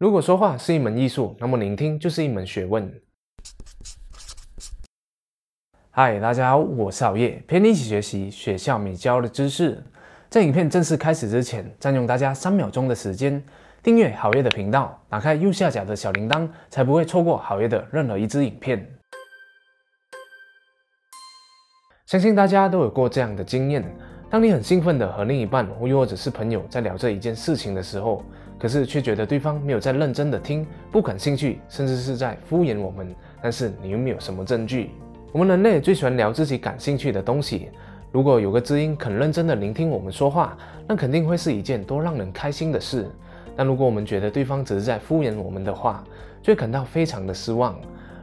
如果说话是一门艺术，那么聆听就是一门学问。嗨，大家好，我是熬夜，陪你一起学习学校没教的知识。在影片正式开始之前，占用大家三秒钟的时间，订阅好夜的频道，打开右下角的小铃铛，才不会错过好夜的任何一支影片。相信大家都有过这样的经验：当你很兴奋的和另一半，又或者是朋友在聊这一件事情的时候，可是却觉得对方没有在认真的听，不感兴趣，甚至是在敷衍我们。但是你又没有什么证据。我们人类最喜欢聊自己感兴趣的东西。如果有个知音肯认真的聆听我们说话，那肯定会是一件多让人开心的事。但如果我们觉得对方只是在敷衍我们的话，就会感到非常的失望。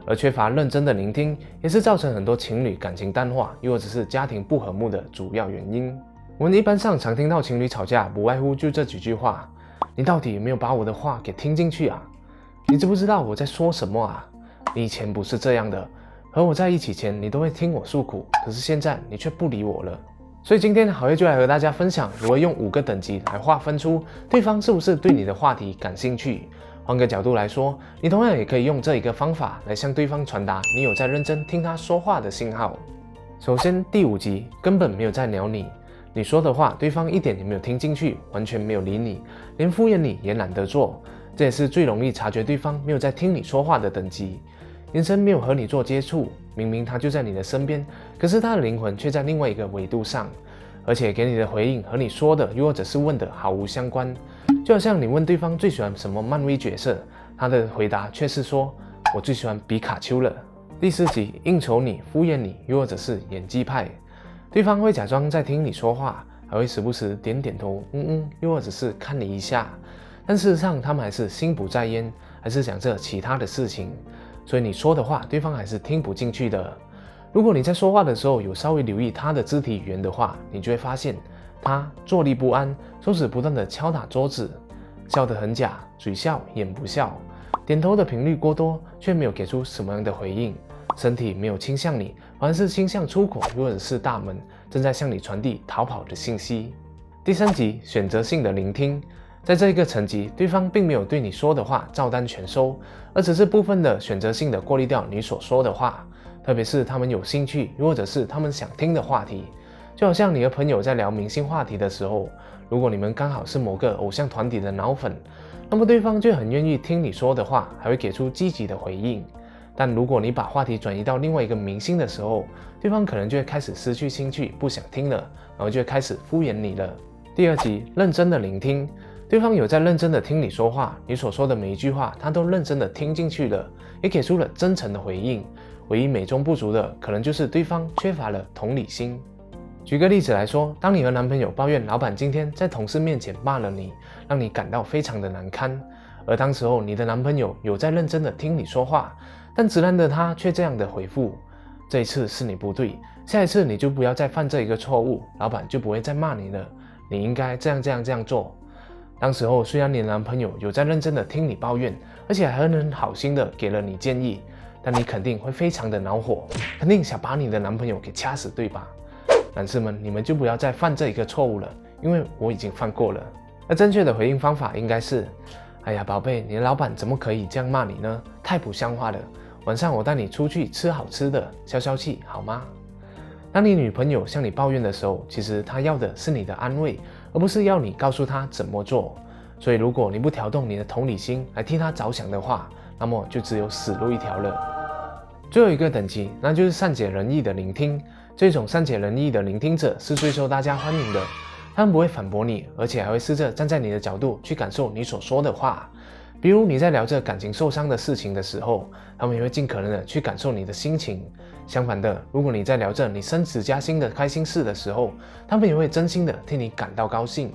而缺乏认真的聆听，也是造成很多情侣感情淡化，又或者是家庭不和睦的主要原因。我们一般上常听到情侣吵架，不外乎就这几句话。你到底有没有把我的话给听进去啊？你知不知道我在说什么啊？你以前不是这样的，和我在一起前你都会听我诉苦，可是现在你却不理我了。所以今天好业就来和大家分享如何用五个等级来划分出对方是不是对你的话题感兴趣。换个角度来说，你同样也可以用这一个方法来向对方传达你有在认真听他说话的信号。首先，第五集根本没有在聊你。你说的话，对方一点也没有听进去，完全没有理你，连敷衍你也懒得做。这也是最容易察觉对方没有在听你说话的等级。眼神没有和你做接触，明明他就在你的身边，可是他的灵魂却在另外一个维度上，而且给你的回应和你说的又或者是问的毫无相关。就好像你问对方最喜欢什么漫威角色，他的回答却是说：“我最喜欢比卡丘了。”第四集应酬你、敷衍你，又或者是演技派。对方会假装在听你说话，还会时不时点点头，嗯嗯，又或者是看你一下，但事实上他们还是心不在焉，还是想着其他的事情，所以你说的话，对方还是听不进去的。如果你在说话的时候有稍微留意他的肢体语言的话，你就会发现他坐立不安，手指不断的敲打桌子，笑得很假，嘴笑眼不笑，点头的频率过多，却没有给出什么样的回应。身体没有倾向你，反而是倾向出口或者是大门，正在向你传递逃跑的信息。第三级选择性的聆听，在这一个层级，对方并没有对你说的话照单全收，而只是部分的选择性的过滤掉你所说的话，特别是他们有兴趣或者是他们想听的话题。就好像你和朋友在聊明星话题的时候，如果你们刚好是某个偶像团体的脑粉，那么对方就很愿意听你说的话，还会给出积极的回应。但如果你把话题转移到另外一个明星的时候，对方可能就会开始失去兴趣，不想听了，然后就会开始敷衍你了。第二集，认真的聆听，对方有在认真的听你说话，你所说的每一句话，他都认真的听进去了，也给出了真诚的回应。唯一美中不足的，可能就是对方缺乏了同理心。举个例子来说，当你和男朋友抱怨老板今天在同事面前骂了你，让你感到非常的难堪，而当时候你的男朋友有在认真的听你说话。但直男的他却这样的回复：“这一次是你不对，下一次你就不要再犯这一个错误，老板就不会再骂你了。你应该这样这样这样做。”当时候虽然你男朋友有在认真的听你抱怨，而且还很好心的给了你建议，但你肯定会非常的恼火，肯定想把你的男朋友给掐死，对吧？男士们，你们就不要再犯这一个错误了，因为我已经犯过了。那正确的回应方法应该是：“哎呀，宝贝，你的老板怎么可以这样骂你呢？太不像话了。”晚上我带你出去吃好吃的，消消气好吗？当你女朋友向你抱怨的时候，其实她要的是你的安慰，而不是要你告诉她怎么做。所以，如果你不调动你的同理心来替她着想的话，那么就只有死路一条了。最后一个等级，那就是善解人意的聆听。这种善解人意的聆听者是最受大家欢迎的，他们不会反驳你，而且还会试着站在你的角度去感受你所说的话。比如你在聊着感情受伤的事情的时候，他们也会尽可能的去感受你的心情。相反的，如果你在聊着你升职加薪的开心事的时候，他们也会真心的替你感到高兴。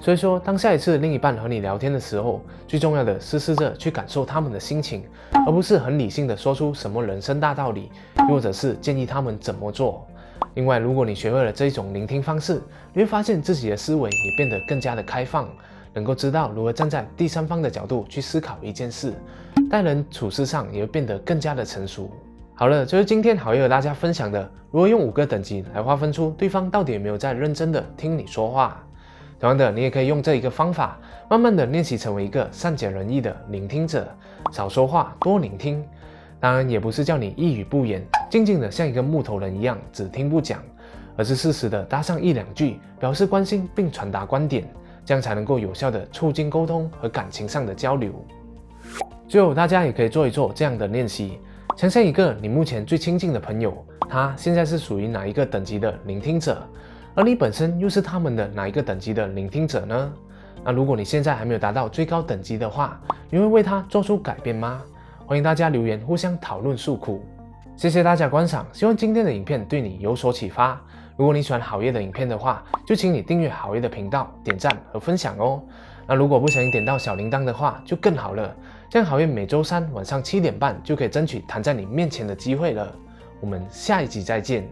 所以说，当下一次另一半和你聊天的时候，最重要的是试着去感受他们的心情，而不是很理性的说出什么人生大道理，又或者是建议他们怎么做。另外，如果你学会了这一种聆听方式，你会发现自己的思维也变得更加的开放。能够知道如何站在第三方的角度去思考一件事，待人处事上也会变得更加的成熟。好了，就是今天好友和大家分享的，如何用五个等级来划分出对方到底有没有在认真的听你说话。同样的，你也可以用这一个方法，慢慢的练习成为一个善解人意的聆听者，少说话，多聆听。当然，也不是叫你一语不言，静静的像一个木头人一样只听不讲，而是适时的搭上一两句，表示关心并传达观点，这样才能够有效的促进沟通和感情上的交流。最后，大家也可以做一做这样的练习，想象一个你目前最亲近的朋友，他现在是属于哪一个等级的聆听者？而你本身又是他们的哪一个等级的聆听者呢？那如果你现在还没有达到最高等级的话，你会为他做出改变吗？欢迎大家留言互相讨论诉苦。谢谢大家观赏，希望今天的影片对你有所启发。如果你喜欢好业的影片的话，就请你订阅好业的频道、点赞和分享哦。那如果不小心点到小铃铛的话，就更好了。这样好业每周三晚上七点半就可以争取弹在你面前的机会了。我们下一集再见。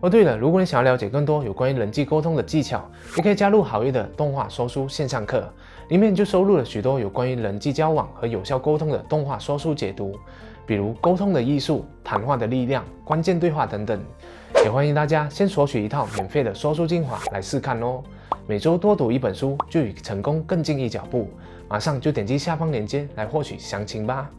哦，对了，如果你想要了解更多有关于人际沟通的技巧，也可以加入好业的动画说书线上课，里面就收录了许多有关于人际交往和有效沟通的动画说书解读，比如沟通的艺术、谈话的力量、关键对话等等。也欢迎大家先索取一套免费的说书精华来试看哦。每周多读一本书，就与成功更近一脚步。马上就点击下方链接来获取详情吧。